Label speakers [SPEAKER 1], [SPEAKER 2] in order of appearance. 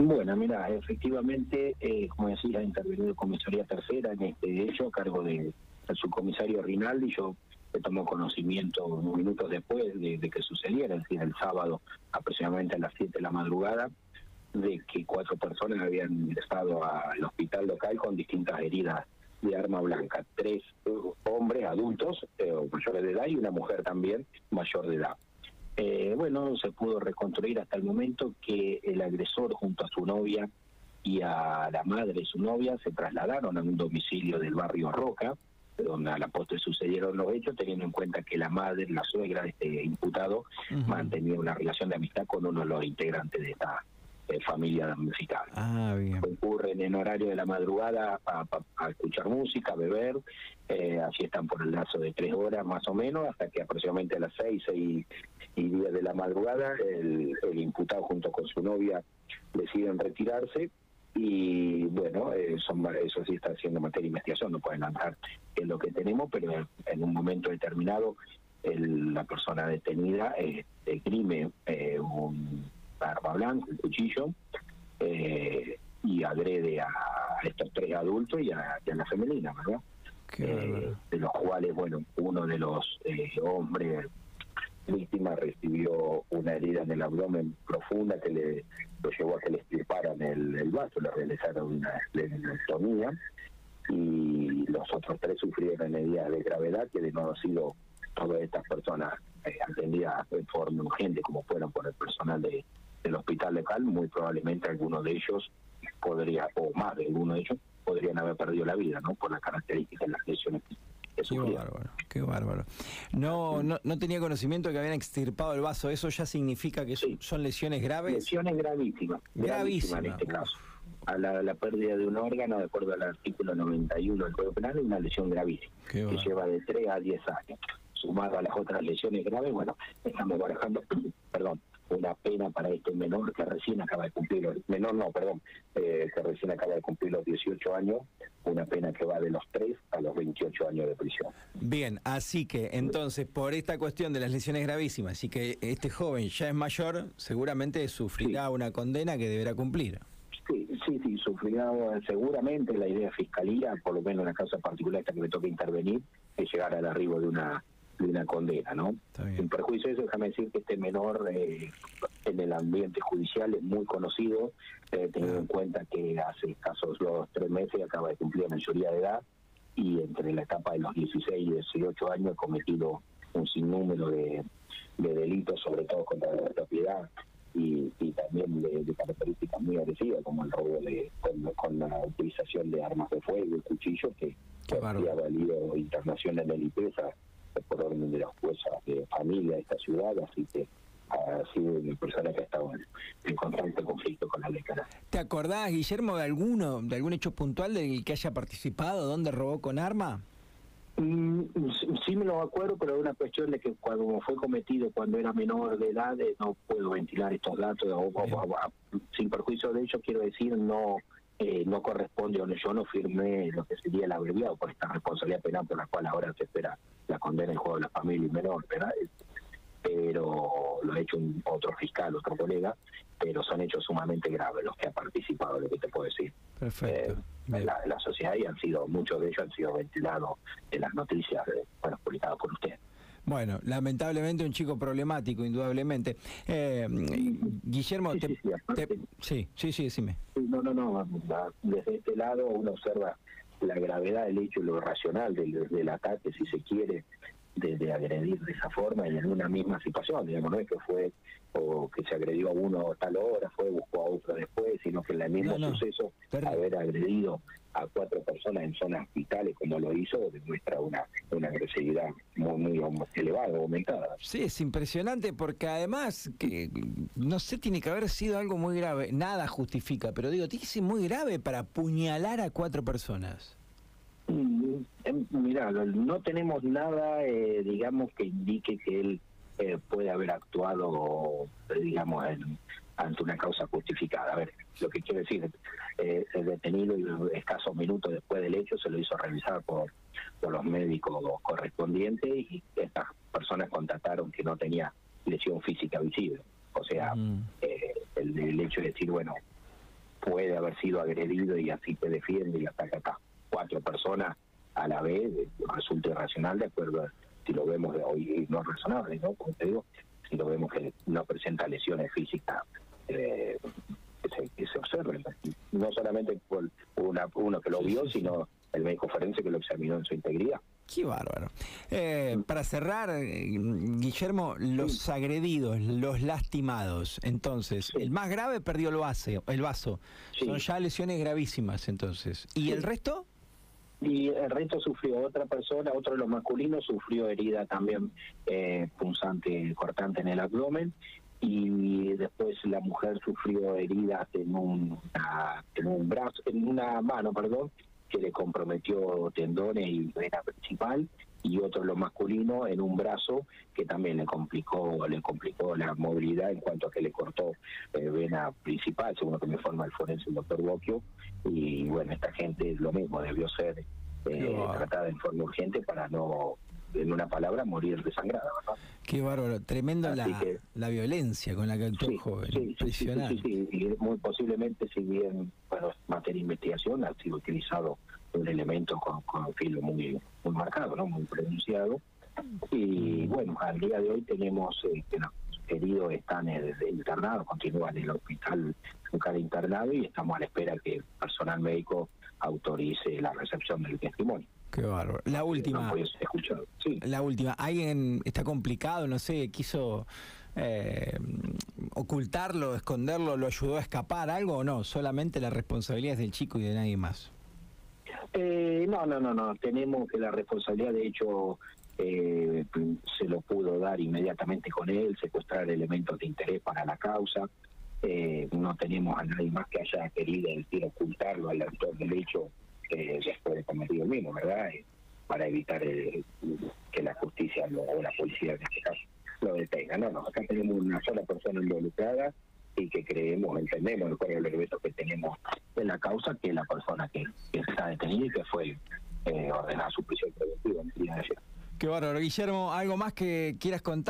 [SPEAKER 1] Bueno, mira, efectivamente, eh, como decía, ha intervenido Comisaría Tercera en este hecho a cargo del subcomisario Rinaldi. Yo tomó conocimiento unos minutos después de, que sucediera, es decir, el sábado aproximadamente a las 7 de la madrugada, de que cuatro personas habían ingresado al hospital local con distintas heridas de arma blanca, tres hombres adultos eh, mayores de edad y una mujer también mayor de edad. Eh, bueno, se pudo reconstruir hasta el momento que el agresor junto a su novia y a la madre de su novia se trasladaron a un domicilio del barrio Roca, donde a la postre sucedieron los hechos, teniendo en cuenta que la madre, la suegra de este imputado, mantenía una relación de amistad con uno de los integrantes de esta eh, familia damnificada. Ah, bien. Concurren en horario de la madrugada a, escuchar música, a beber, eh, así están por el lazo de tres horas más o menos, hasta que aproximadamente a las seis, seis y diez de la madrugada, el, el imputado junto con su novia deciden retirarse y bueno, eh, son, eso sí está haciendo materia de investigación, no pueden lanzar en lo que tenemos, pero en un momento determinado la persona detenida eh, esgrime eh, un arma blanca, un cuchillo, eh, y agrede a estos tres adultos y a, la femenina, ¿verdad? de los cuales, bueno, uno de los hombres víctima recibió una herida en el abdomen profunda que le lo llevó a que le extirparan el, el vaso, le realizaron una esplenectomía y los otros tres sufrieron heridas de gravedad que de no haber sido todas estas personas eh, atendidas de forma urgente como fueron por el personal de, del hospital local, muy probablemente algunos de ellos podría, o más de algunos de ellos, podrían haber perdido la vida, ¿no? Por las características de las lesiones
[SPEAKER 2] Qué bárbaro, qué bárbaro. No, no, no tenía conocimiento que habían extirpado el vaso. ¿Eso ya significa que son lesiones graves?
[SPEAKER 1] Lesiones gravísimas. Gravísimas en este caso. A la, pérdida de un órgano, de acuerdo al artículo 91 del Código Penal, es una lesión gravísima, que lleva de 3 a 10 años. Sumado a las otras lesiones graves, bueno, estamos barajando, perdón, una pena para este menor que recién acaba de cumplir, menor no, perdón, eh, que recién acaba de cumplir los 18 años, una pena que va de los 3 a los 28 años de prisión.
[SPEAKER 2] Bien, así que entonces por esta cuestión de las lesiones gravísimas y que este joven ya es mayor, seguramente sufrirá una condena que deberá cumplir.
[SPEAKER 1] Sí, sí, sí, sufrirá seguramente la idea de fiscalía, por lo menos en la causa particular esta que me toca intervenir, es llegar al arribo de una de una condena, ¿no? En perjuicio de eso, déjame decir que este menor eh, en el ambiente judicial es muy conocido, eh, teniendo en cuenta que hace escasos los tres meses acaba de cumplir la mayoría de edad y entre la etapa de los 16 y 18 años ha cometido un sinnúmero de, delitos, sobre todo contra la propiedad y, también de, características muy agresivas, como el robo de con, la utilización de armas de fuego y cuchillos que, había valido internacional de limpieza por orden de las fuerzas de familia de esta ciudad, así que ha sido una persona que ha estado en, constante conflicto con la década.
[SPEAKER 2] ¿Te acordás, Guillermo, de alguno, de algún hecho puntual del que haya participado, dónde robó con arma?
[SPEAKER 1] Mm, sí me lo acuerdo, pero es una cuestión de que cuando fue cometido cuando era menor de edad, eh, no puedo ventilar estos datos, sin perjuicio de ello, quiero decir, no eh, no corresponde yo no firmé lo que sería el abreviado por esta responsabilidad penal por la cual ahora se espera la condena en juego de la familia y menor, ¿verdad? Pero lo ha hecho un, otro fiscal, otro colega, pero son hechos sumamente graves los que ha participado, lo que te puedo decir.
[SPEAKER 2] Perfecto.
[SPEAKER 1] Eh, la, la, sociedad y han sido, muchos de ellos han sido ventilados en las noticias, eh, bueno, publicadas por usted.
[SPEAKER 2] Bueno, lamentablemente un chico problemático, indudablemente. Eh, Guillermo, sí, sí, sí, sí, decime.
[SPEAKER 1] No, no, no, desde este lado uno observa la gravedad del hecho lo racional del, ataque, si se quiere, de, agredir de esa forma y en una misma situación, digamos, no es que fue o que se agredió a uno a tal hora, fue buscó a otro después, sino que en el mismo suceso haber agredido a cuatro personas en zonas hospitales como lo hizo demuestra una, una agresividad muy, muy elevada, aumentada.
[SPEAKER 2] Sí, es impresionante porque además, que no sé, tiene que haber sido algo muy grave, nada justifica, pero digo, tiene que ser muy grave para apuñalar a cuatro personas.
[SPEAKER 1] Mm, mira, no tenemos nada, eh, digamos, que indique que él eh, puede haber actuado, digamos, ante una causa justificada. A ver, lo que quiero decir, eh, el detenido y escasos minutos después del hecho se lo hizo revisar por, por los médicos correspondientes y estas personas constataron que no tenía lesión física visible. O sea, mm. eh, el, hecho de decir, bueno, puede haber sido agredido y así se defiende y que acá cuatro personas a la vez eh, resulta irracional de acuerdo a si lo vemos de hoy no razonable, ¿no? Como te digo, si lo vemos que no presenta lesiones físicas eh, que, se, que se observen. No solamente por una, uno que lo vio, sino el médico forense que lo examinó en su integridad.
[SPEAKER 2] Qué bárbaro. Eh, para cerrar, eh, Guillermo, los agredidos, los lastimados, entonces, el más grave perdió el, base, el vaso.
[SPEAKER 1] Sí.
[SPEAKER 2] Son ya lesiones gravísimas, entonces. ¿Y el resto?
[SPEAKER 1] Y el resto sufrió otra persona, otro de los masculinos sufrió herida también eh, punzante, cortante en el abdomen. Y después la mujer sufrió heridas en un, una- en un brazo, en una mano, perdón, que le comprometió tendones y vena principal. Y otro de los masculinos en un brazo que también le complicó, le complicó la movilidad en cuanto a que le cortó eh, vena principal, según lo que me informa el forense el doctor Bocchio. Y bueno, esta gente lo mismo debió ser eh, tratada en forma urgente para no, en una palabra, morir desangrada. ¿verdad?
[SPEAKER 2] Qué bárbaro. Tremendo
[SPEAKER 1] Así
[SPEAKER 2] la,
[SPEAKER 1] que-
[SPEAKER 2] la violencia con la que actuó el joven.
[SPEAKER 1] sí, sí, sí, sí, sí, sí. Y muy posiblemente, si bien, bueno, materia de investigación, ha sido utilizado un elemento con, con un filo muy, muy marcado, ¿no? Muy pronunciado. Y bueno, al día de hoy tenemos eh, que los heridos están eh, internados, continúan en el hospital local internado y estamos a la espera que el personal médico autorice la recepción del testimonio.
[SPEAKER 2] Qué bárbaro. La
[SPEAKER 1] No
[SPEAKER 2] última.
[SPEAKER 1] Sí.
[SPEAKER 2] La última. ¿Alguien está complicado? No sé, quiso eh, ocultarlo, esconderlo, lo ayudó a escapar, algo o no? Solamente la responsabilidad es del chico y de nadie más.
[SPEAKER 1] Eh, no, no, no, no. Tenemos que la responsabilidad, de hecho, eh, se lo pudo dar inmediatamente con él, secuestrar elementos de interés para la causa. Eh, no tenemos a nadie más que haya querido decir, ocultarlo al autor del hecho eh, después de cometido el mismo, ¿verdad? Eh, para evitar eh, que la justicia lo- o la policía en este caso lo detenga. No, no, acá tenemos una sola persona involucrada y que creemos, entendemos el de los que tenemos en la causa, que la persona que, que está detenida y que fue eh, ordenada su prisión preventiva en el día de ayer.
[SPEAKER 2] Qué bárbaro. Guillermo, ¿algo más que quieras contar?